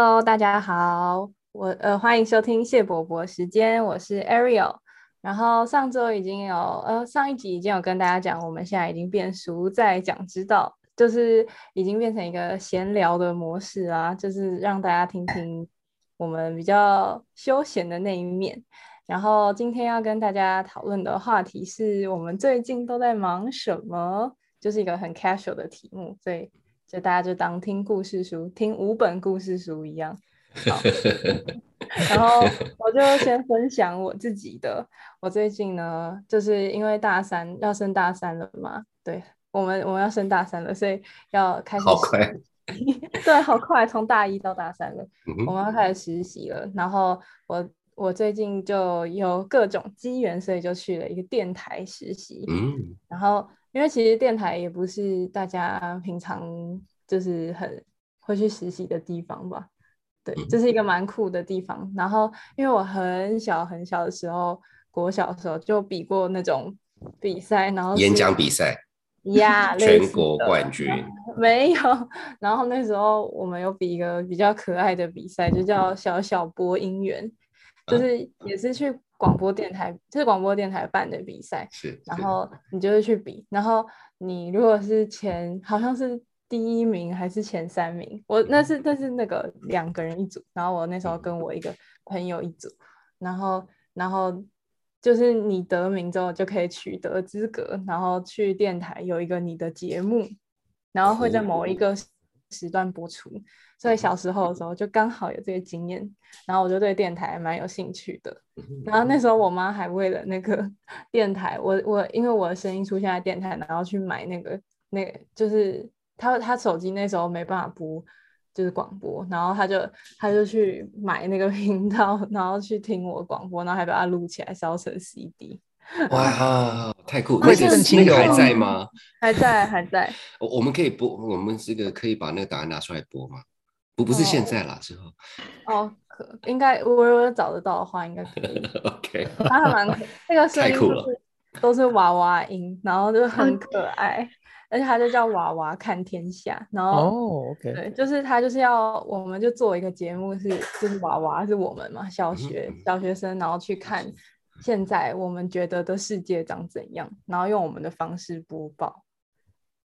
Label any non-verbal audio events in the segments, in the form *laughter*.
Hello，大家好，我呃欢迎收听谢伯伯时间，我是 Ariel。然后上周已经有呃上一集已经有跟大家讲，我们现在已经变熟在讲之道，就是已经变成一个闲聊的模式啊，就是让大家听听我们比较休闲的那一面。然后今天要跟大家讨论的话题是我们最近都在忙什么，就是一个很 casual 的题目，所以就大家就当听故事书，听五本故事书一样。好，*laughs* 然后我就先分享我自己的。我最近呢，就是因为大三要升大三了嘛，对我们我们要升大三了，所以要开始好快，*laughs* 对，好快，从大一到大三了，我们要开始实习了。然后我。我最近就有各种机缘，所以就去了一个电台实习。嗯，然后因为其实电台也不是大家平常就是很会去实习的地方吧？对，这是一个蛮酷的地方。然后因为我很小很小的时候，国小的时候就比过那种比赛，然后演讲比赛，呀，*laughs* 全国冠军没有。然后那时候我们有比一个比较可爱的比赛，就叫小小播音员。就是也是去广播电台，就是广播电台办的比赛，是，然后你就会去比，然后你如果是前好像是第一名还是前三名，我那是那是那个两个人一组，然后我那时候跟我一个朋友一组，然后然后就是你得名之后就可以取得资格，然后去电台有一个你的节目，然后会在某一个时段播出。所以小时候的时候就刚好有这个经验，然后我就对电台蛮有兴趣的。然后那时候我妈还为了那个 *laughs* 电台，我我因为我的声音出现在电台，然后去买那个那个就是他他手机那时候没办法播就是广播，然后他就他就去买那个 *laughs* 频道，然后去听我广播，然后还把它录起来烧成 CD。*laughs* 哇，太酷！那个那个还在吗？还 *laughs* 在还在。*laughs* 我我们可以播，我们这个可以把那个档案拿出来播吗？不不是现在啦，之后哦，可应该我如果找得到的话，应该可以。OK，他还蛮那个声音就是都是娃娃音，然后就很可爱，而且他就叫娃娃看天下。然后哦，OK，对，就是他就是要我们就做一个节目，是就是娃娃是我们嘛，小学小学生，然后去看现在我们觉得的世界长怎样，然后用我们的方式播报。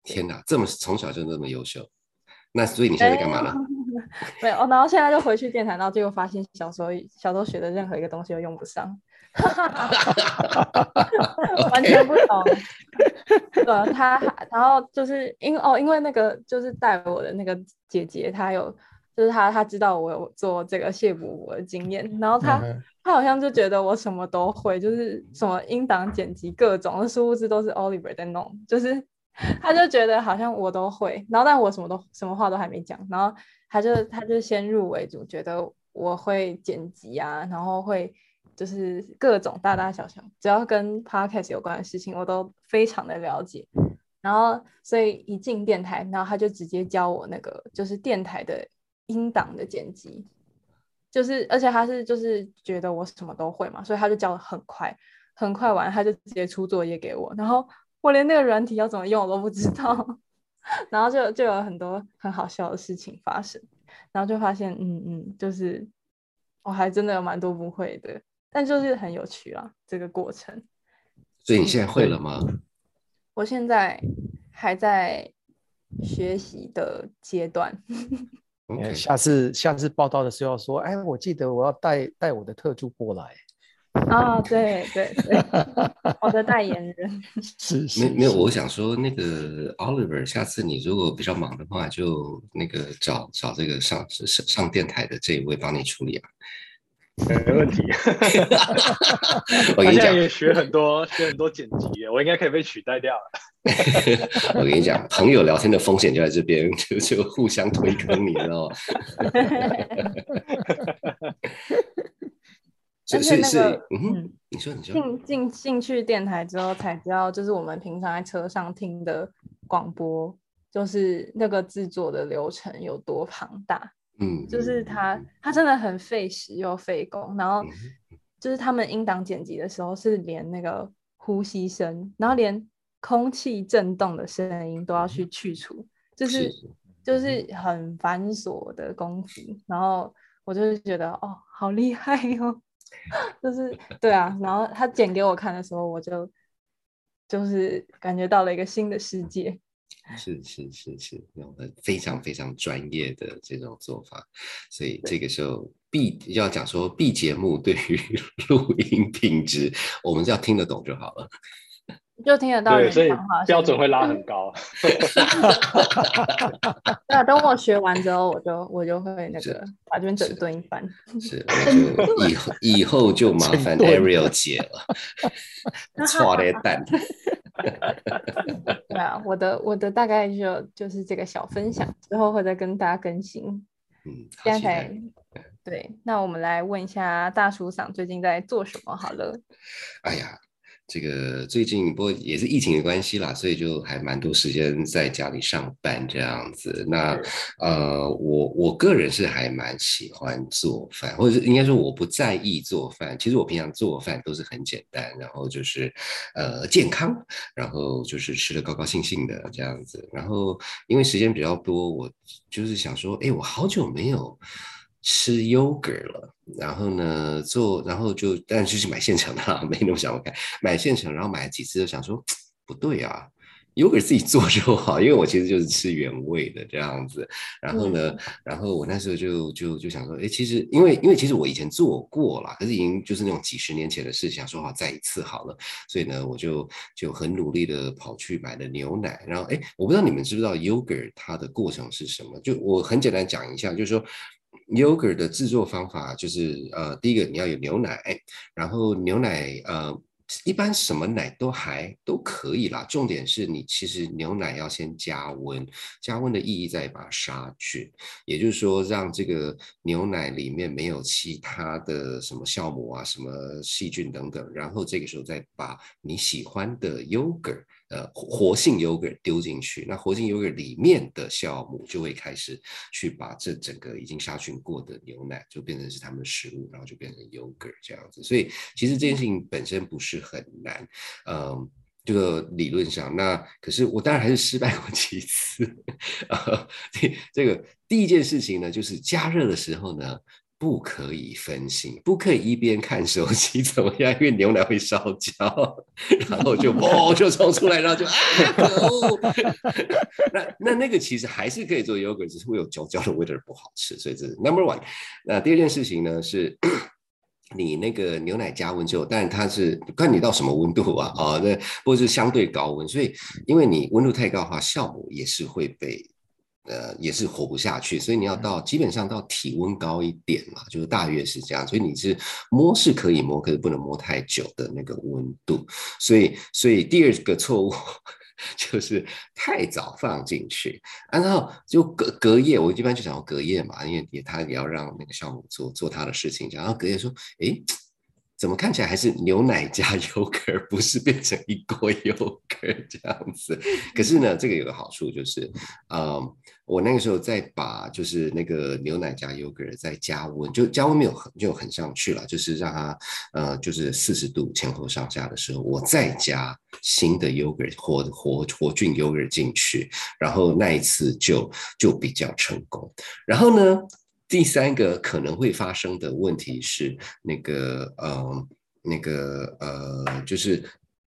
天哪，这么从小就那么优秀，那所以你现在干嘛呢？*laughs* 没有，然后现在就回去电台，然后结果发现小时候小时候学的任何一个东西都用不上，*laughs* 完全不懂。对，他然后就是因哦，因为那个就是带我的那个姐姐，她有就是他他知道我有做这个谢伯伯的经验，然后他他好像就觉得我什么都会，就是什么音档剪辑各种，殊不知都是 Oliver 在弄，就是 *laughs* 他就觉得好像我都会，然后但我什么都什么话都还没讲，然后。他就他就先入为主，觉得我会剪辑啊，然后会就是各种大大小小，只要跟 podcast 有关的事情，我都非常的了解。然后所以一进电台，然后他就直接教我那个就是电台的音档的剪辑，就是而且他是就是觉得我什么都会嘛，所以他就教的很快，很快完他就直接出作业给我，然后我连那个软体要怎么用我都不知道。*laughs* 然后就就有很多很好笑的事情发生，然后就发现，嗯嗯，就是我还真的有蛮多不会的，但就是很有趣啊，这个过程。所以你现在会了吗？我现在还在学习的阶段。下次下次报道的时候说，哎，我记得我要带带我的特助过来。啊，对对对，*laughs* 我的代言人 *laughs* 是没没有，我想说那个 Oliver，下次你如果比较忙的话，就那个找找这个上上上电台的这一位帮你处理啊，没问题。*laughs* *laughs* 我跟你讲，也学很多学很多剪辑，我应该可以被取代掉了。*laughs* 我跟你讲，朋友聊天的风险就在这边，就就互相推坑，你知道吗？而且那个，嗯，你说你说进进进去电台之后才知道，就是我们平常在车上听的广播，就是那个制作的流程有多庞大。嗯，就是他他真的很费时又费工，然后就是他们音档剪辑的时候是连那个呼吸声，然后连空气震动的声音都要去去除，就是就是很繁琐的功夫，然后我就是觉得哦，好厉害哦，*laughs* 就是对啊，然后他剪给我看的时候，我就就是感觉到了一个新的世界。是是是是，那种非常非常专业的这种做法，所以这个时候 B 要讲说，B 节目对于 *laughs* 录音品质，我们只要听得懂就好了。就听得到对，所以标准会拉很 *laughs* 高。*laughs* 对啊，等我学完之后，我就我就会那是个把这边整顿一番。是，我就以后以后就麻烦 Ariel 姐了，错了蛋。*laughs* 对啊，我的我的大概就就是这个小分享，之后会再跟大家更新。嗯，好现在期待才对，那我们来问一下大叔嗓最近在做什么好了。哎呀，这个最近不过也是疫情的关系啦，所以就还蛮多时间在家里上班这样子。那呃，我我个人是还蛮喜欢做饭，或者是应该说我不在意做饭。其实我平常做饭都是很简单，然后就是呃健康，然后就是吃的高高兴兴的这样子。然后因为时间比较多，我就是想说，哎，我好久没有。吃 yogurt 了，然后呢做，然后就但就是买现成的啦，没那么想不开，买现成，然后买了几次就想说不对啊，yogurt 自己做就好，因为我其实就是吃原味的这样子。然后呢，然后我那时候就就就想说，哎，其实因为因为其实我以前做过啦，可是已经就是那种几十年前的事，想说好再一次好了，所以呢，我就就很努力的跑去买了牛奶，然后哎，我不知道你们知不知道 yogurt 它的过程是什么，就我很简单讲一下，就是说。Yogurt 的制作方法就是，呃，第一个你要有牛奶，然后牛奶，呃，一般什么奶都还都可以啦。重点是你其实牛奶要先加温，加温的意义在于把它杀菌，也就是说让这个牛奶里面没有其他的什么酵母啊、什么细菌等等，然后这个时候再把你喜欢的 yogurt。呃，活性 yogurt 丢进去，那活性 yogurt 里面的酵母就会开始去把这整个已经杀菌过的牛奶就变成是他们的食物，然后就变成 yogurt 这样子。所以其实这件事情本身不是很难，嗯，这个理论上，那可是我当然还是失败过几次。*laughs* 啊，这这个第一件事情呢，就是加热的时候呢。不可以分心，不可以一边看手机怎么样？因为牛奶会烧焦，然后就 *laughs* 哦就冲出来，然后就啊！那那那个其实还是可以做 yogurt，只是会有焦焦的味道，不好吃。所以这是 number one。那第二件事情呢是，你那个牛奶加温之后，但它是看你到什么温度啊？啊，那或者是相对高温，所以因为你温度太高的话，酵母也是会被。呃，也是活不下去，所以你要到基本上到体温高一点嘛，就是大约是这样。所以你是摸是可以摸，可是不能摸太久的那个温度。所以，所以第二个错误 *laughs* 就是太早放进去，然后就隔隔夜，我一般就想要隔夜嘛，因为也他也要让那个酵母做做他的事情，然后隔夜说，诶。怎么看起来还是牛奶加 *laughs* yogurt，不是变成一锅 yogurt 这样子？可是呢，这个有个好处就是，嗯，我那个时候再把就是那个牛奶加 yogurt 再加温，就加温没有很就很上去了，就是让它呃就是四十度前后上下的时候，我再加新的 yogurt 活活活菌 yogurt 进去，然后那一次就就比较成功。然后呢？第三个可能会发生的问题是，那个呃，那个呃，就是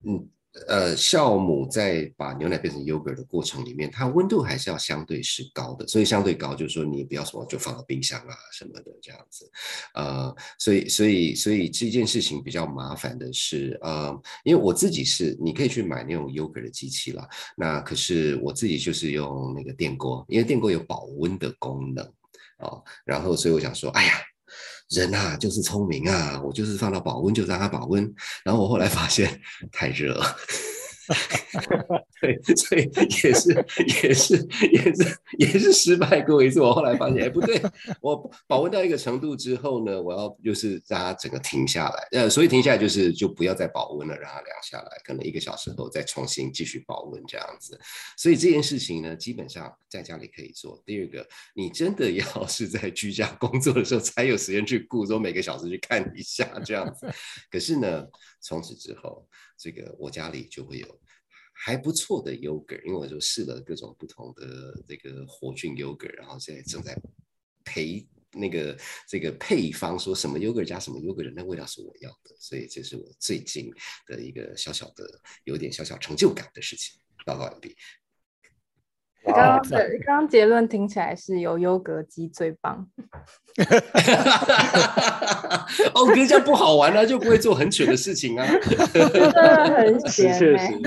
嗯呃，酵母在把牛奶变成 yogurt 的过程里面，它温度还是要相对是高的，所以相对高就是说你不要什么就放到冰箱啊什么的这样子，呃，所以所以所以这件事情比较麻烦的是，呃，因为我自己是你可以去买那种 yogurt 的机器啦，那可是我自己就是用那个电锅，因为电锅有保温的功能。哦，然后所以我想说，哎呀，人呐就是聪明啊，我就是放到保温就让它保温，然后我后来发现太热了。*laughs* 对，所以也是也是也是也是失败过一次。我后来发现，哎，不对，我保温到一个程度之后呢，我要就是让它整个停下来。呃，所以停下来就是就不要再保温了，让它凉下来，可能一个小时后再重新继续保温这样子。所以这件事情呢，基本上在家里可以做。第二个，你真的要是在居家工作的时候才有时间去顾，说每个小时去看一下这样子。可是呢，从此之后，这个我家里就会有。还不错的 yogurt，因为我就试了各种不同的这个活菌 yogurt，然后现在正在培那个这个配方，说什么 yogurt 加什么 yogurt，那味道是我要的，所以这是我最近的一个小小的有点小小成就感的事情。报告完毕。刚刚的刚刚结论听起来是有优格机最棒。*laughs* 哦，可是这样不好玩啊，就不会做很蠢的事情啊。真的很是闲确欸实，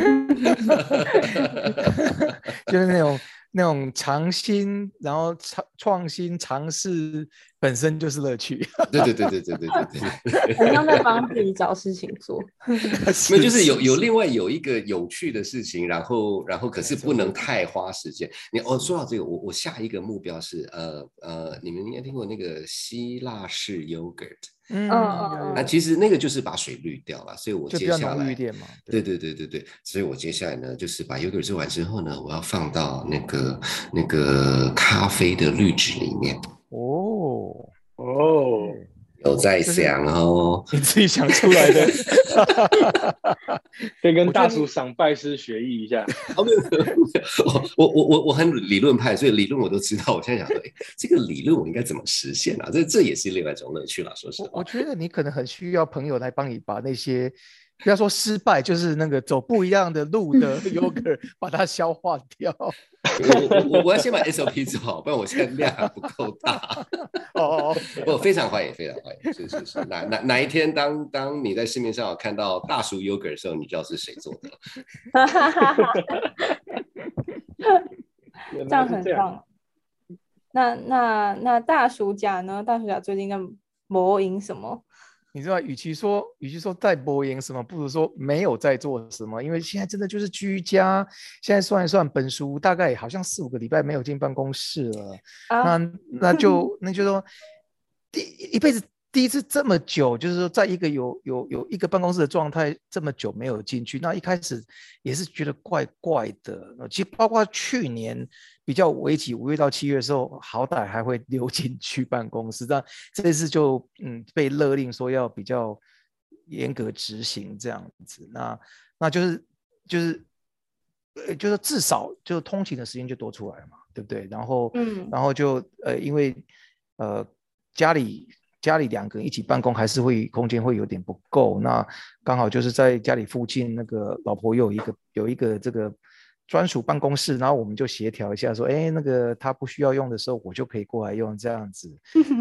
*laughs* *laughs* 就是那种那种尝新，然后创创新尝试本身就是乐趣。对对对对对对对对。*laughs* 很像在帮自己找事情做。*laughs* 没有，就是有有另外有一个有趣的事情，然后然后可是不能太花时间。你哦，说到这个，我我下一个目标是呃呃，你们应该听过那个希腊式 yogurt，嗯嗯那其实那个就是把水滤掉了，所以我接下来。对对对对对，所以我接下来呢，就是把 yogurt 做完之后呢，我要放到那个那个咖啡的滤纸里面，哦，哦，有在想哦。你自己想出来的。*laughs* 可以跟大叔赏拜师学艺一下。哦，我我我我很理论派，所以理论我都知道。我现在想说，哎，这个理论我应该怎么实现啊？这这也是另外一种乐趣了。说实话我我，觉得你可能很需要朋友来帮你把那些，不要说失败，就是那个走不一样的路的 *laughs* yogurt 把它消化掉。我我我我要先把 SOP 做好，不然我现在量还不够大。*laughs* 哦哦，我非常欢迎，非常欢迎，是是是。哪哪哪一天当当你在市面上有看到大叔 yogurt 的时候，你知道是谁做的 *laughs* 这样。很棒。那那那大暑假呢？大暑假最近在魔影什么？你知道，与其说与其说在播音什么，不如说没有在做什么，因为现在真的就是居家。现在算一算，本书大概好像四五个礼拜没有进办公室了。啊，那 *laughs* 那就那就说，第一辈子第一次这么久，就是说在一个有有有一个办公室的状态这么久没有进去，那一开始也是觉得怪怪的。呃其实包括去年比较危急五月到七月的时候，好歹还会溜进去办公室，但这次就嗯被勒令说要比较严格执行这样子。那那就是就是呃，就是至少就通勤的时间就多出来了嘛，对不对？然后嗯然后就呃，因为呃家里家里两个人一起办公，还是会空间会有点不够。那刚好就是在家里附近，那个老婆又有一个有一个这个专属办公室，然后我们就协调一下，说，哎，那个他不需要用的时候，我就可以过来用这样子，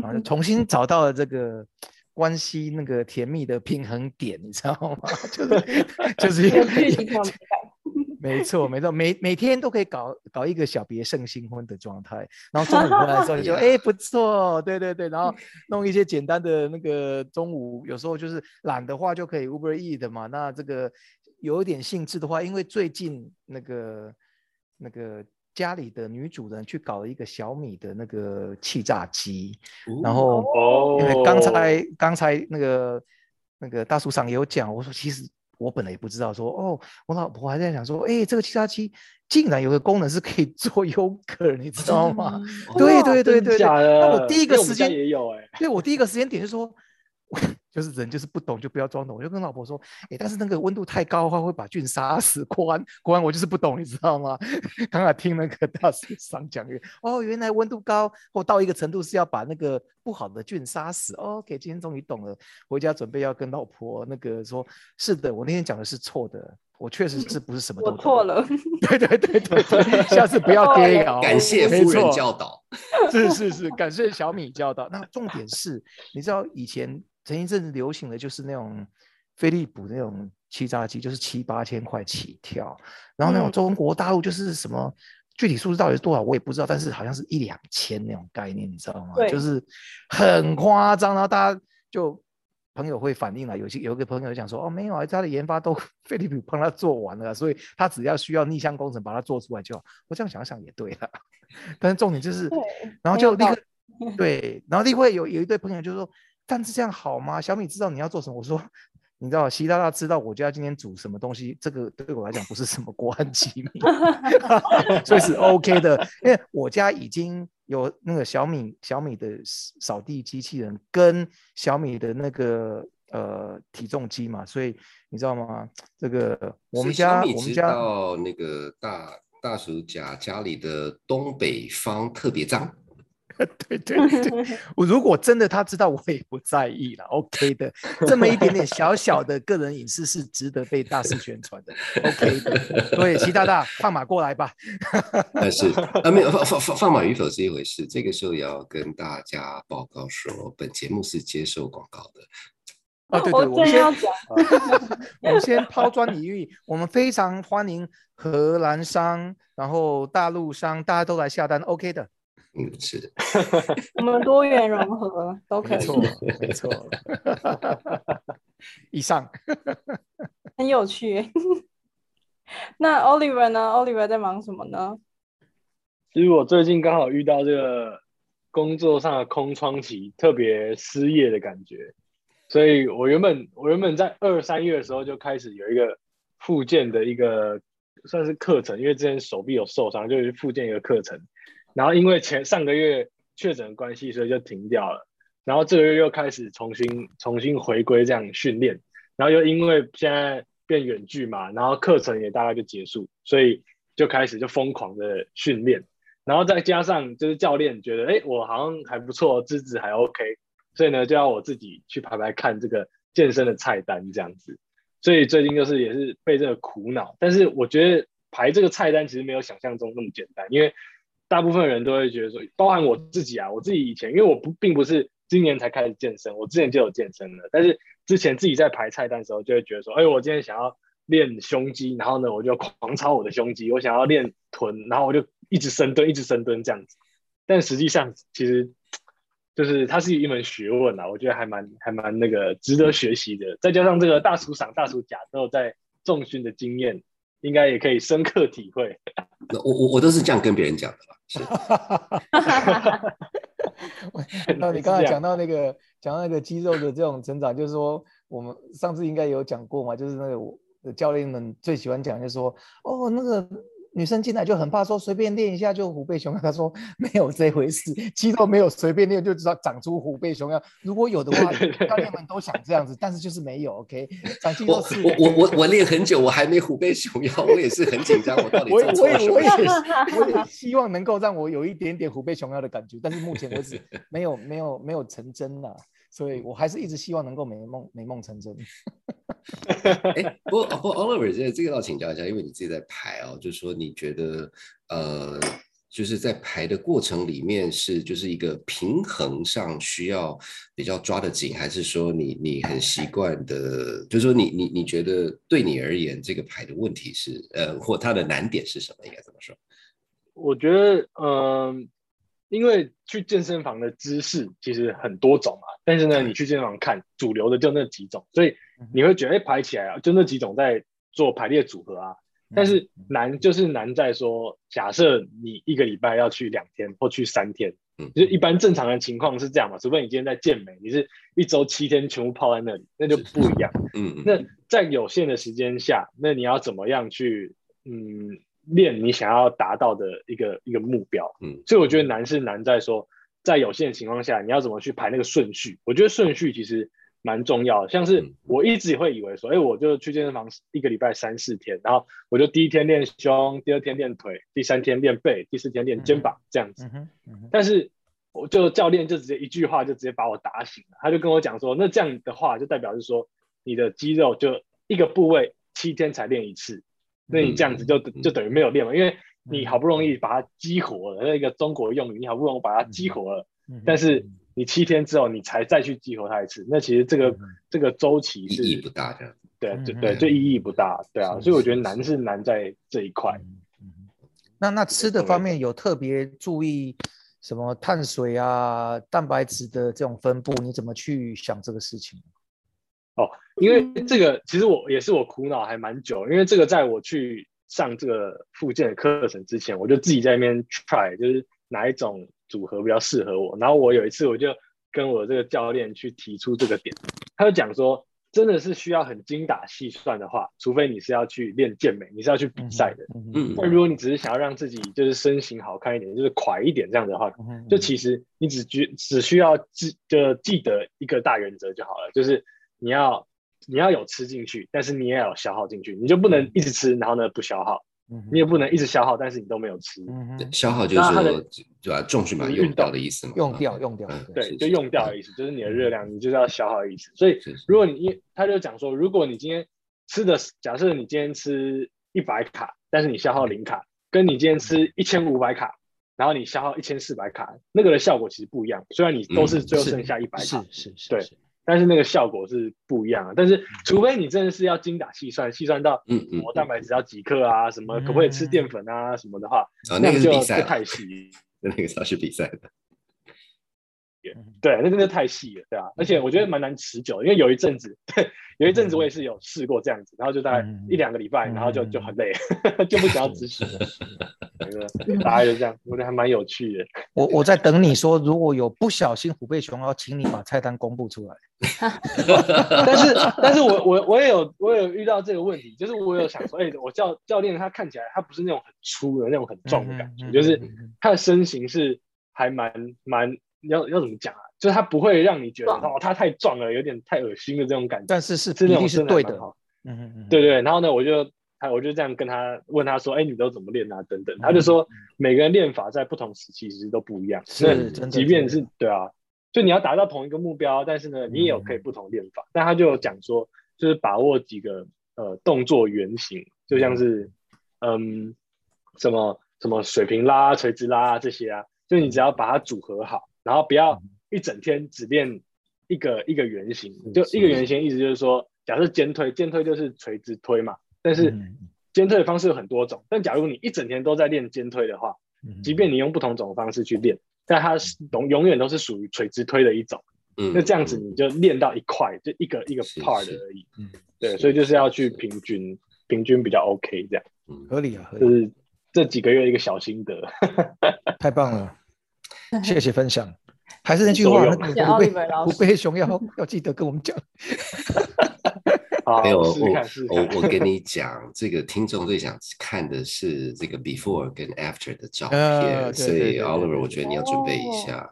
然后就重新找到了这个。关系那个甜蜜的平衡点，你知道吗？*laughs* 就是就是有距离感。*laughs* 没错，没错，每每天都可以搞搞一个小别胜新婚的状态，然后中午回来的时候你就 *laughs* 哎不错，对对对，然后弄一些简单的那个中午，有时候就是懒的话就可以 Uber E 的嘛。那这个有一点兴致的话，因为最近那个那个家里的女主人去搞了一个小米的那个气炸鸡，然后哦，因为刚才刚才那个那个大叔上也有讲，我说其实我本来也不知道说，哦，我老婆还在想说，哎，这个气炸机竟然有个功能是可以做优格，你知道吗？对哇对对对？那我第一个时间也有哎，对我第一个时间点就说，就是人就是不懂就不要装懂，我就跟老婆说，哎，但是那个温度太高的话会把菌杀死。果然果然我就是不懂，你知道吗？*laughs* 刚才听那个大师上讲，哦，原来温度高或到一个程度是要把那个不好的菌杀死。哦 OK，今天终于懂了，回家准备要跟老婆那个说，是的，我那天讲的是错的，我确实是不是什么都懂我错。了，对对对对对，下次不要跌倒。感谢夫人教导。*laughs* 是是是，感谢小米教导。那重点是，你知道以前前一阵子流行的就是那种飞利浦那种气炸机，就是七八千块起跳，然后那种嗯中国大陆就是什么。具体数字到底是多少，我也不知道，但是好像是一两千那种概念，你知道吗？对就是很夸张，然后大家就朋友会反映了，有些有一个朋友讲说，哦，没有啊，他的研发都 *laughs* 飞利浦帮他做完了，所以他只要需要逆向工程把它做出来就好。我这样想想也对了，*laughs* 但是重点就是对，然后就立刻 *laughs* 对，然后立刻有有一对朋友就说，但是这样好吗？小米知道你要做什么，我说。你知道习大大知道我家今天煮什么东西，这个对我来讲不是什么国安机密，*laughs* 所以是 OK 的。因为我家已经有那个小米小米的扫地机器人跟小米的那个呃体重机嘛，所以你知道吗？这个我们家我们家到那个大大叔家家里的东北方特别脏，*laughs* 对对对，我如果真的他知道，我也不在意了，OK 的。这么一点点小小的个人隐私是值得被大肆宣传的，OK 的。对，习大大放马过来吧。*laughs* 但是啊，没有放放放放马与否是一回事，这个时候也要跟大家报告说，本节目是接受广告的。啊，对对，我我们先讲，我们先抛砖引玉，我们非常欢迎荷兰商，然后大陆商，大家都来下单，OK 的。嗯，是的，我们多元融合都 *laughs* 可以，没错，没错。以上，*laughs* 很有趣。*laughs* 那 Oliver 呢？Oliver 在忙什么呢？其实我最近刚好遇到这个工作上的空窗期，特别失业的感觉，所以我原本我原本在二三月的时候就开始有一个复健的一个算是课程，因为之前手臂有受伤，就是复健一个课程，然后因为前上个月确诊的关系，所以就停掉了，然后这个月又开始重新重新回归这样训练，然后又因为现在变远距嘛，然后课程也大概就结束，所以就开始就疯狂的训练。然后再加上就是教练觉得，哎，我好像还不错，资质还 OK，所以呢，就要我自己去排排看这个健身的菜单这样子。所以最近就是也是被这个苦恼，但是我觉得排这个菜单其实没有想象中那么简单，因为大部分人都会觉得说，包含我自己啊，我自己以前因为我不并不是今年才开始健身，我之前就有健身了，但是之前自己在排菜单的时候就会觉得说，哎，我今天想要练胸肌，然后呢我就狂操我的胸肌，我想要练臀，然后我就一直深蹲，一直深蹲这样子。但实际上其实就是它是一门学问啊，我觉得还蛮还蛮那个值得学习的。再加上这个大叔赏、大叔甲都有在重训的经验，应该也可以深刻体会。那我我我都是这样跟别人讲的啦。是 *laughs* 那你刚才讲到那个讲到那个肌肉的这种成长，就是说我们上次应该有讲过嘛，就是那个教练们最喜欢讲，就是说哦那个。女生进来就很怕说随便练一下就虎背熊腰，她说 *laughs* 没有这回事，肌肉没有随便练就知道长出虎背熊腰。如果有的话，教练们都想这样子，但是就是没有。OK，长肌肉我是。我我我我练很久，我还没虎背熊腰，我也是很紧张，我到底做错了什么我也我？也我也 *laughs* 希望能够让我有一点点虎背熊腰的感觉，但是目前为止 *laughs* 没有没有没有成真呐、所以我还是一直希望能够美梦美梦成真。*laughs* 哎，不过不过 Oliver 这这个要请教一下，因为你自己在排哦，就是说你觉得呃，就是在排的过程里面是就是一个平衡上需要比较抓得紧，还是说你你很习惯的，就是说你你你觉得对你而言这个排的问题是呃，或它的难点是什么？应该怎么说？我觉得，嗯、因为去健身房的姿势其实很多种嘛，但是呢，你去健身房看主流的就那几种，所以你会觉得，哎，排起来啊，就那几种在做排列组合啊。但是难就是难在说，假设你一个礼拜要去两天或去三天，嗯就是一般正常的情况是这样嘛，除非你今天在健美，你是一周七天全部泡在那里，那就不一样。嗯嗯，那在有限的时间下，那你要怎么样去嗯练你想要达到的一个一个目标？嗯所以我觉得难是难在说，在有限的情况下，你要怎么去排那个顺序？我觉得顺序其实蛮重要的。像是嗯我一直也会以为说，哎、我就去健身房一个礼拜三四天，然后我就第一天练胸，第二天练腿，第三天练背，第四天练肩膀这样子。嗯哼，嗯，但是我就教练就直接一句话就直接把我打醒了，他就跟我讲说，那这样的话就代表是说你的肌肉就一个部位七天才练一次，那你这样子就嗯。就等于没有练嘛，因为你好不容易把它激活了，那个中国用语，你好不容易把它激活了，嗯。但是你七天之后你才再去激活它一次，那其实这个嗯这个周期是意义不大这样。对对对，就意义不大，对啊，所以我觉得是。难是难在这一块。那那吃的方面有特别注意什么碳水啊、蛋白质的这种分布，你怎么去想这个事情？因为这个其实我也是我苦恼还蛮久，因为这个在我去上这个附件的课程之前，我就自己在那边 try，就是哪一种组合比较适合我。然后我有一次我就跟我这个教练去提出这个点，他就讲说，真的是需要很精打细算的话，除非你是要去练健美，你是要去比赛的。嗯哼嗯那如果你只是想要让自己就是身形好看一点，就是垮一点这样的话，就其实你只需只需要记就记得一个大原则就好了，就是你要你要有吃进去，但是你也要有消耗进去，你就不能一直吃，然后呢不消耗，嗯你也不能一直消耗，但是你都没有吃。消耗就是对吧？重是运用掉的意思嘛。用掉用掉嗯对，就用掉的意思，就是你的热量，你就是要消耗的意思。所以如果你一他就讲说，如果你今天吃的，假设你今天吃一百卡，但是你消耗零卡，跟你今天吃一千五百卡，然后你消耗一千四百卡，那个的效果其实不一样。虽然你都是最后剩下一百是卡，是是，对是但是那个效果是不一样的。但是除非你真的是要精打细算，细算到嗯嗯，我蛋白质要几克啊，什么可不可以吃淀粉啊什么的话，啊，那个是就比赛了，就太细。*laughs* 那个才是比赛的。对，那真的太细了，对啊，而且我觉得蛮难持久，因为有一阵子，对，有一阵子我也是有试过这样子，然后就大概嗯。一两个礼拜，嗯然后就就很累，*laughs* 就不想要执行了，对对大概就这样，我觉得还蛮有趣的。我我在等你说，如果有不小心虎背熊腰，请你把菜单公布出来。*laughs* 但是，但是我我我也有我也有遇到这个问题，就是我有想说，哎、我教教练他看起来他不是那种很粗的那种很壮的感觉，就是他的身形是还蛮蛮要要怎么讲啊？就是他不会让你觉得哦他太壮了，有点太恶心的这种感觉。但是是是那种比例是对的。嗯嗯嗯，对对，然后呢，我就他我就这样跟他问他说，哎，你都怎么练啊？等等，他就说每个人练法在不同时期其实都不一样，是那即便是对啊，就你要达到同一个目标，但是呢，你也有可以不同练法。但他就有讲说，就是把握几个呃动作原型，就像是嗯什么什么水平拉、垂直拉啊这些啊，就你只要把它组合好，然后不要一整天只练一个一个圆形，就一个圆形意思就是说，假设肩推，肩推就是垂直推嘛，但是嗯肩推的方式有很多种，但假如你一整天都在练肩推的话，嗯即便你用不同种方式去练，但它是永永远都是属于垂直推的一种。嗯，那这样子你就练到一块，就一个一个 part 是而已。嗯对，所以就是要去平均，平均比较 OK 这样。嗯合理啊，合理，就是这几个月一个小心得。*laughs* 太棒了，谢谢分享。还是那句话，那个虎背背熊腰要记得跟我们讲。*laughs* 好，没有，我看。我我跟 *laughs* 你讲，这个听众最想看的是这个 before 跟 after 的照呃片，对所以 Oliver，对我觉得你要准备一哦下。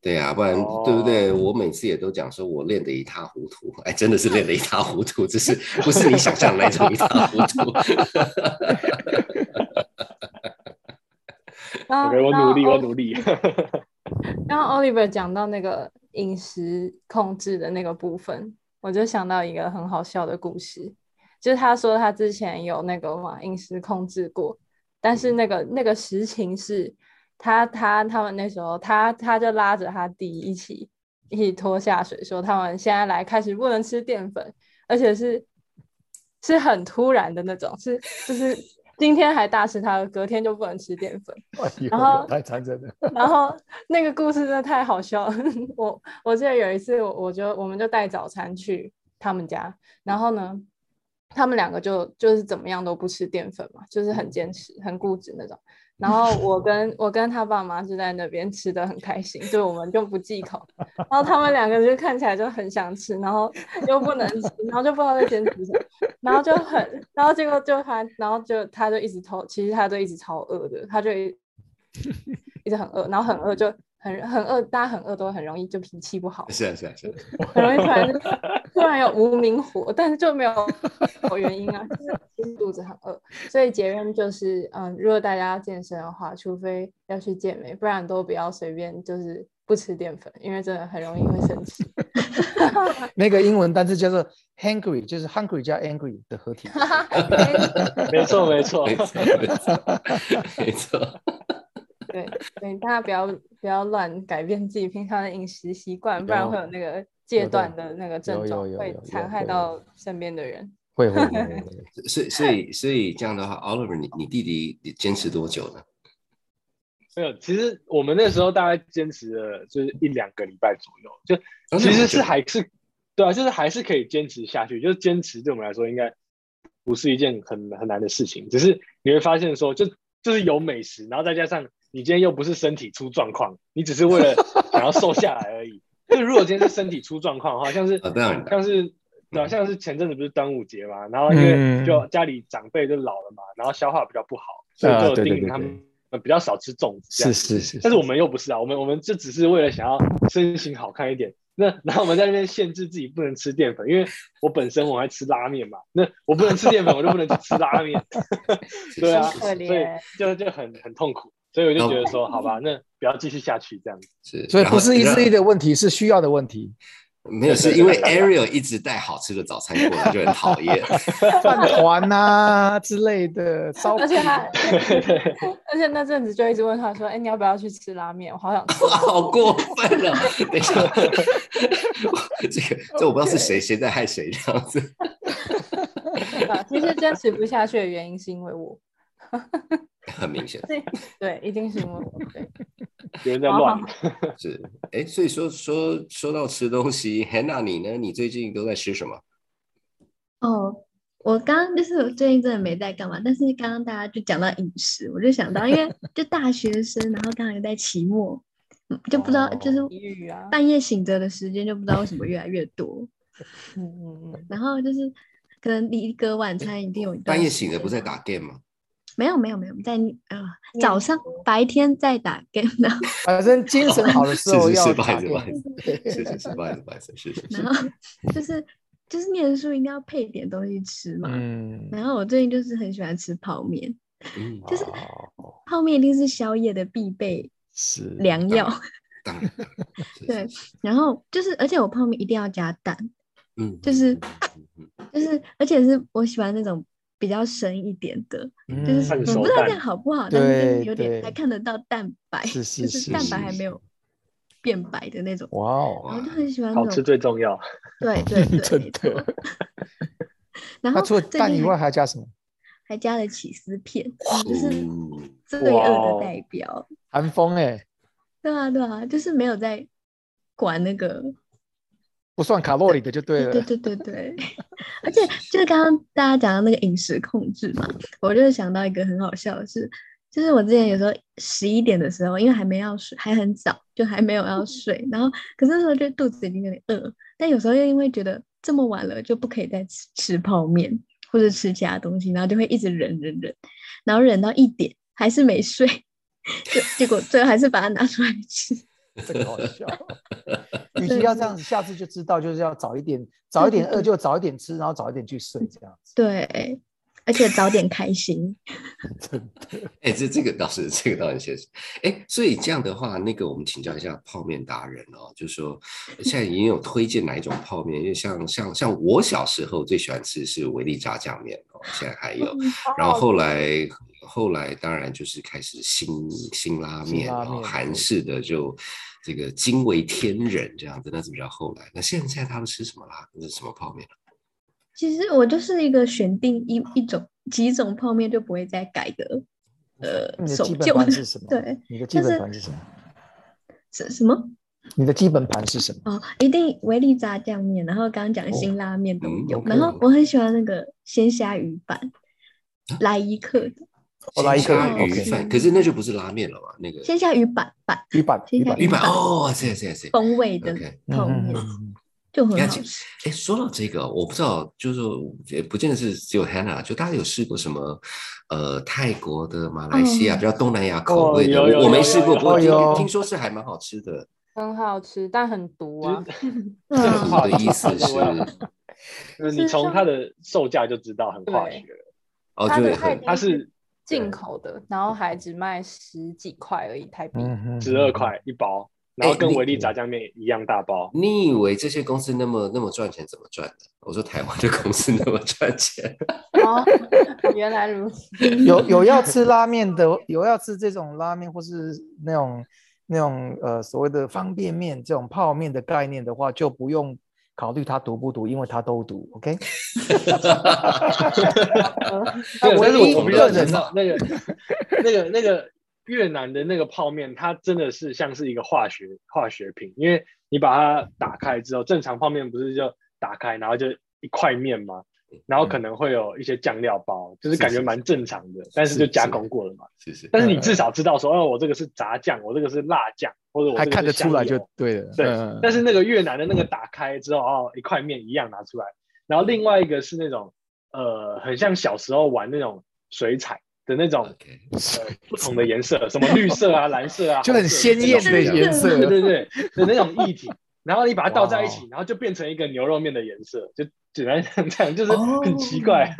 对啊，不然对不对？哦我每次也都讲说我练得一塌糊涂，哎，真的是练得一塌糊涂，只是不是你想象的那种一塌糊涂。*laughs* *laughs* 然后 OK，我努力，我努力。刚刚 *laughs* Oliver 讲到那个饮食控制的那个部分，我就想到一个很好笑的故事，就是他说他之前有那个嘛饮食控制过，但是那个那个实情是他他他们那时候他他就拉着他弟一起一起拖下水，说他们现在来开始不能吃淀粉，而且是是很突然的那种，是就是今天还大吃它，隔天就不能吃淀粉。*laughs* 哎然后太残忍了。*laughs* 然后那个故事真的太好笑了。我我记得有一次我，我就我们就带早餐去他们家，然后呢，他们两个就就是怎么样都不吃淀粉嘛，就是很坚持、很固执那种。然后我跟我跟他爸妈就在那边吃的很开心，就我们就不忌口。然后他们两个就看起来就很想吃，然后又不能吃，然后就不知道在坚持什么，然后就很，然后结果就他，然后就他就一直偷，其实他就一直超饿的，他就一 *laughs* 一直很饿，然后很饿就很很饿，大家很饿都很容易就脾气不好，是啊是啊是啊，*laughs* 很容易突然突然有无名火，但是就没有有原因啊，就是肚子很饿，所以结论就是，嗯，如果大家要健身的话，除非要去健美，不然都不要随便就是不吃淀粉，因为真的很容易会生气。*laughs* 那个英文单词叫做 hungry，就是 hungry 加 angry 的合体。*laughs* 没错，没错没。错没错没错。对，所以大家不要不要乱改变自己平常的饮食习惯，不然会有那个戒断的那个症状，会残害到身边的人。会会会。*laughs* 所以所以所以这样的话，Oliver，你你弟弟你坚持多久呢？没有，其实我们那时候大概坚持了就是一两个礼拜左右，就哦其实是还是对啊，就是还是可以坚持下去。就是坚持对我们来说应该不是一件很很难的事情，只是你会发现说，就就是有美食，然后再加上你今天又不是身体出状况，你只是为了想要瘦下来而已。就如果今天是身体出状况的话，像是啊像是对啊，像是前阵子不是端午节嘛，然后因为嗯。就家里长辈就老了嘛，然后消化比较不好，所以啊就有对对对对叮咛他们比较少吃粽子这样子。是是是，但是我们又不是啊，我们我们这只是为了想要身形好看一点，那然后我们在那边限制自己不能吃淀粉，因为我本身我爱吃拉面嘛，那我不能吃淀粉，我就不能去吃拉面。*laughs* 对啊，所以就就很很痛苦，所以我就觉得说，好吧，那不要继续下去这样子。是，所以不是意志力的问题，是需要的问题。*laughs* 没有，是因为 Ariel 一直带好吃的早餐过来，就很讨厌。*laughs* 饭团啊之类的，烧而且他，*laughs* 而且那阵子就一直问他说：“哎、你要不要去吃拉面？我好想吃。好过分哦！等一下，这个这我不知道是谁谁在害谁这样子。啊”其实坚持不下去的原因是因为我，很明显对对，一定是因为我。对，有人在乱，是，哎，所以说说说到吃东西，Hannah 你呢？你最近都在吃什么？哦，我刚刚就是我最近真的没在干嘛，但是刚刚大家就讲到饮食，我就想到，因为就大学生，然后刚好又在期末，嗯就不知道就是半夜醒着的时间就不知道为什么越来越多，嗯嗯嗯，然后就是可能离隔晚餐一定有半夜醒着不是在打 game 吗？没有没有没有在呃早上白天在打 game，呢 *laughs* 反正精神好的时是是是，不候要打好意思，不好电意思，是是是，不好意思，不好意思，是是是然。后就是就是念书应该要配点东西吃嘛，嗯，然后我最近就是很喜欢吃泡面，嗯，就是哦泡面一定是宵夜的必备是良药。当然，*laughs* 对，是是然后就是，而且我泡面一定要加蛋，嗯，就是就是，而且是我喜欢那种比较深一点的，就是我不知道这样好不好，但是有点还看得到蛋白，是是就是蛋白还没有变白的那种，哇哦，然后就很喜欢好吃最重要。对对 *laughs* 对，真的。然后除了蛋以外还还加什么？还加了起司片，就是嗯罪恶的代表。韩风哎，对啊对啊，就是没有在管那个不算卡路里的就对了。对对对对，而且 *laughs* 就是刚刚大家讲到那个饮食控制嘛，我就是想到一个很好笑的事，就是我之前有时候十一点的时候，因为还没要睡，还很早，就还没有要睡，然后可是那时候就肚子已经有点饿，但有时候又因为觉得这么晚了就不可以再吃吃泡面或者吃其他东西，然后就会一直忍忍忍，然后忍到一点还是没睡，*laughs* 就结果最后还是把它拿出来吃。这个好笑。*laughs* 与其要这样子，下次就知道就是要早一点，早一点饿就早一点吃，然后早一点去睡，这样子。对，而且早点开心。*laughs* 真的，哎，这这个倒是，这个倒很现实。哎，所以这样的话，那个我们请教一下泡面达人哦，就是说现在已经有推荐哪一种泡面？因为像像像我小时候最喜欢吃的是维力炸酱面哦，现在还有。然后后来后来当然就是开始新新拉面，韩式的就这个惊为天人这样子，那是比较后来。那现在他们吃什么啦？那是什么泡面？其实我就是一个选定一一种几种泡面就不会再改的，呃，守你的基本旧是 *laughs* 什么？对，你的基本盘是什么？什什么？你的基本盘是什么？哦，一定维力炸酱面，然后刚刚讲的辛拉面都嗯有然后我很喜欢那个鲜虾鱼板，来一克的我来一个鲜虾鱼。饭，可是那就不是拉面了嘛？那个。鲜虾鱼板板。鱼板，鱼板鲜虾鱼，板。板。哦，是是是。风味的就很好。吃。哎，说到这个，我不知道，就是说也不见得是只有 Hannah，就大家有试过什么呃泰国的、马来西亚、哦比较东南亚口味的，我我没有试过，不过听听说是还蛮好吃的。很好吃，但很毒啊。我的意思是，*laughs* *laughs* 就是你从它的售价就知道很化学了。哦，它就是它是进口的，然后还只卖十几块而已台币。十二块一包，然后跟你维力炸酱面一样大包。你以为这些公司那么那么赚钱，怎么赚的？我说台湾的公司那么赚钱，哦，*laughs* 原来如此。有有要吃拉面的，有要吃这种拉面，或是那种那种呃所谓的方便面这种泡面的概念的话，就不用考虑他毒不毒，因为他都毒。*laughs* OK，那唯一是我比较个人知道那个那个那个越南的那个泡面，它真的是像是一个化学化学品，因为你把它打开之后，正常泡面不是就打开然后就一块面吗？然后可能会有一些酱料包，就是感觉蛮正常的，但是就加工过了嘛。是是。但是你至少知道说，哦，我这个是炸酱，我这个是辣酱，或者我看得出来就对了。对嗯但是那个越南的那个打开之后，哦，一块面一样拿出来，然后另外一个是那种呃，很像小时候玩那种水彩的那种呃不同的颜色，什么绿色啊、*laughs* 蓝色啊，就很鲜艳的颜色对对对的那种液体，然后你把它倒在一起，然后就变成一个牛肉面的颜色，就简单像这样，就是很奇怪，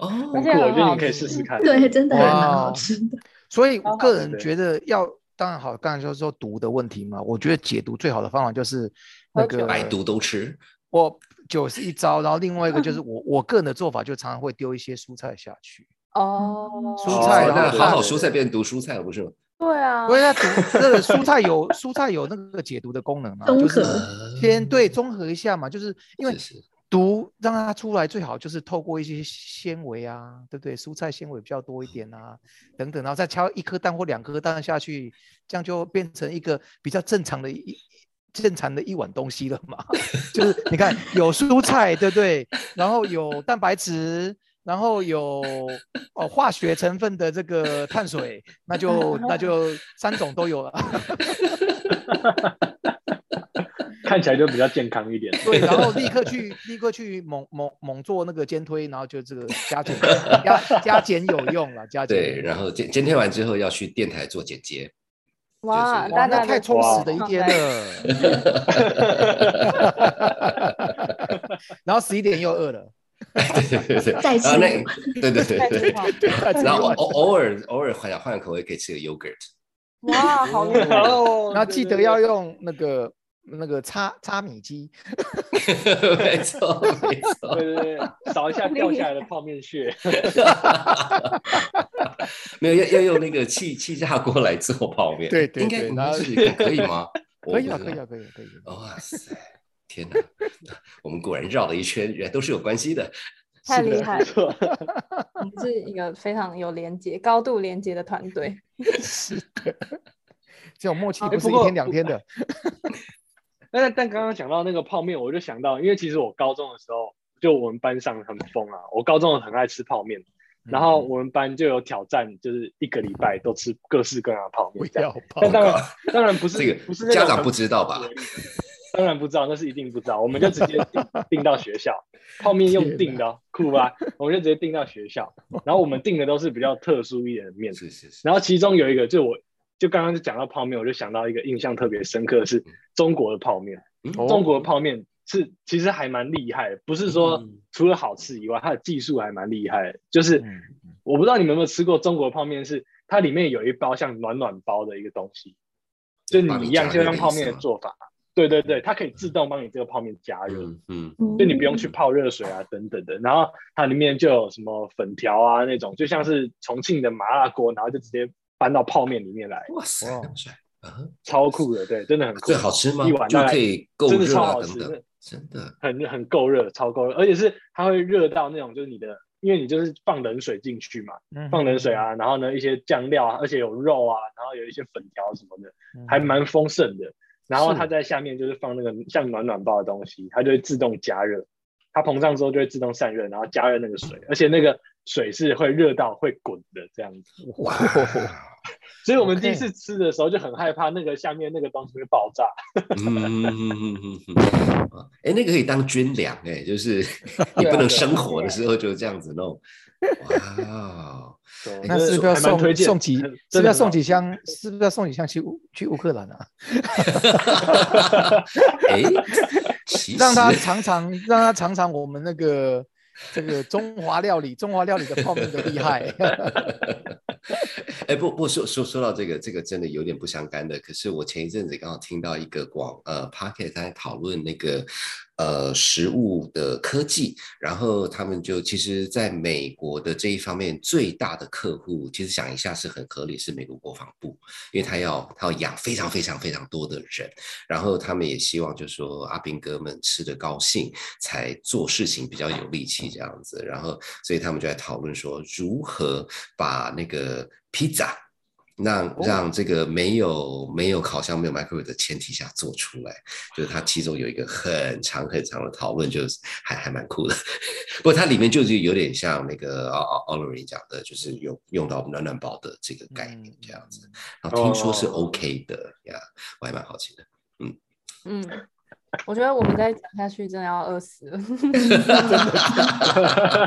哦。*laughs* 很酷，我觉得你可以吃试试看。对，真的很好吃的。所以我个人觉得要，当然好，刚才就是说毒的问题嘛，我觉得解毒最好的方法就是那个。百毒都吃，我酒是一招，然后另外一个就 *laughs* 是我我个人的做法就常常会丢一些蔬菜下去，哦，蔬菜哦那好好蔬菜变成毒蔬菜了，不是吗？对啊因，为它毒那个蔬菜有蔬菜有那个解毒的功能嘛，综就是合先对综合一下嘛，就是因为毒让它出来最好就是透过一些纤维啊，对不对？蔬菜纤维比较多一点啊，等等，然后再敲一颗蛋或两颗蛋下去，这样就变成一个比较正常的一正常的一碗东西了嘛。*laughs* 就是你看有蔬菜，对不对？然后有蛋白质。然后有 *laughs* 哦化学成分的这个碳水，那就那就三种都有了。*laughs* 看起来就比较健康一点。对，然后立刻 *laughs* 去立刻去猛猛猛做那个肩推，然后就这个加减加加减有用了，加减有对，用然后监监推完之后要去电台做剪接，哇，就是哇，那太充实的一天了。然后十一点又饿了，对对对对，再吃 *laughs* 然后那对对对对然后偶偶尔偶尔换换口味可以吃个 yogurt，哇，好厉害！哦然后记得要用那个那个擦擦米机，*laughs* 没错没错，对对对，扫一下掉下来的泡面屑。没有要要用那个气气炸锅来做泡面，对对应该应对然后该是可以吗？可以啊，我不知道可以啊，可以啊，可以啊。哇塞，天哪！*laughs* 我们果然绕了一圈，原来都是有关系的。太厉害了，*laughs* 我们是一个非常有连接、高度连接的团队。*laughs* 是的，这种默契哎不是一天两天的。但但刚刚讲到那个泡面，我就想到，因为其实我高中的时候，就我们班上很疯啊，我高中很爱吃泡面，然后嗯我们班就有挑战，就是一个礼拜都吃各式各样的泡不面这样。要泡但当然，当然不是这个不是家长不知道吧当然不知道，那是一定不知道。*laughs* 我们就直接订订到学校，*laughs* 泡面用订的、哦，酷吧？我们就直接订到学校，*laughs* 然后我们订的都是比较特殊一点的面，是是是，然后其中有一个，就我就刚刚就讲到泡面，我就想到一个印象特别深刻的是中国的泡面。嗯哦中国的泡面是其实还蛮厉害的，不是说嗯除了好吃以外，它的技术还蛮厉害的。就是嗯我不知道你们有没有吃过中国泡面，是它里面有一包像暖暖包的一个东西，就你你一样就像泡面的做法。对对对，它可以自动帮你这个泡面加热。嗯就你不用去泡热水啊，等等的。然后它里面就有什么粉条啊那种，就像是重庆的麻辣锅，然后就直接搬到泡面里面来，哇塞！超酷的。对，真的很酷。这好吃吗一？碗大概就可以够真的热啊，超好吃等等，真的很很够热，超够热，而且是它会热到那种，就是你的，因为你就是放冷水进去嘛，嗯放冷水啊，然后呢一些酱料啊，而且有肉啊，然后有一些粉条什么的，嗯还蛮丰盛的。然后它在下面就是放那个像暖暖包的东西，它就会自动加热，它膨胀之后就会自动散热，然后加热那个水，而且那个水是会热到会滚的这样子。哇！*laughs* 所以我们第一次吃的时候就很害怕那个下面那个东西会爆炸。嗯嗯嗯嗯嗯哎，那个可以当军粮哎，就是 *laughs* 你不能生火的时候就这样子弄。哇，对那是不是要送送几？是不是要送几箱？是不是要送几箱去乌去乌克兰啊？*laughs* 哎，其实让他尝尝，让他尝尝我们那个这个中华料理，中华料理的泡面的厉害。*laughs* *laughs* 哎，不不说说说到这个，这个真的有点不相干的。可是我前一阵子刚好听到一个广呃 parket 在讨论那个呃食物的科技，然后他们就其实在美国的这一方面最大的客户，其实想一下是很合理，是美国国防部，因为他要他要养非常非常非常多的人，然后他们也希望就说阿兵哥们吃得高兴，才做事情比较有力气这样子，然后所以他们就在讨论说如何把那个披萨。让让这个没有没有烤箱没有 microwave 的前提下做出来，就是它其中有一个很长很长的讨论，就是还还蛮酷的。*laughs* 不过它里面就是有点像那个奥奥奥 r 讲的，就是用用到暖暖包的这个概念这样子。然后听说是哦 OK 的呀，我还蛮好奇的。嗯嗯，我觉得我们再讲下去真的要饿死了。*laughs*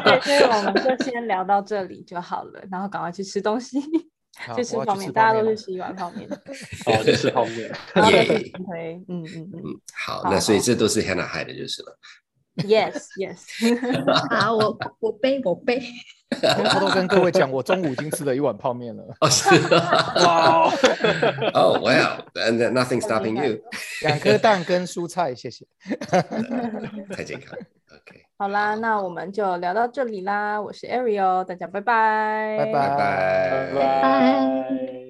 对，所以我们就先聊到这里就好了，然后赶快去吃东西。*laughs* 去吃泡面，大家都去吃一碗泡面。哦，就吃泡面。耶，嗯嗯嗯嗯，好，那所以好这都是 Hannah 害的，就是了。，yes yes，*laughs* 好，我我背我背。我偷偷跟各位讲，我中午已经吃了一碗泡面了。哦，是啊。*laughs* 哇，哦，Well，and then nothing stopping you，两颗蛋跟蔬菜，谢谢。*laughs* 太健康。OK，好啦，那我们就聊到这里啦。我是 Ariel，大家拜拜，拜拜拜拜拜拜。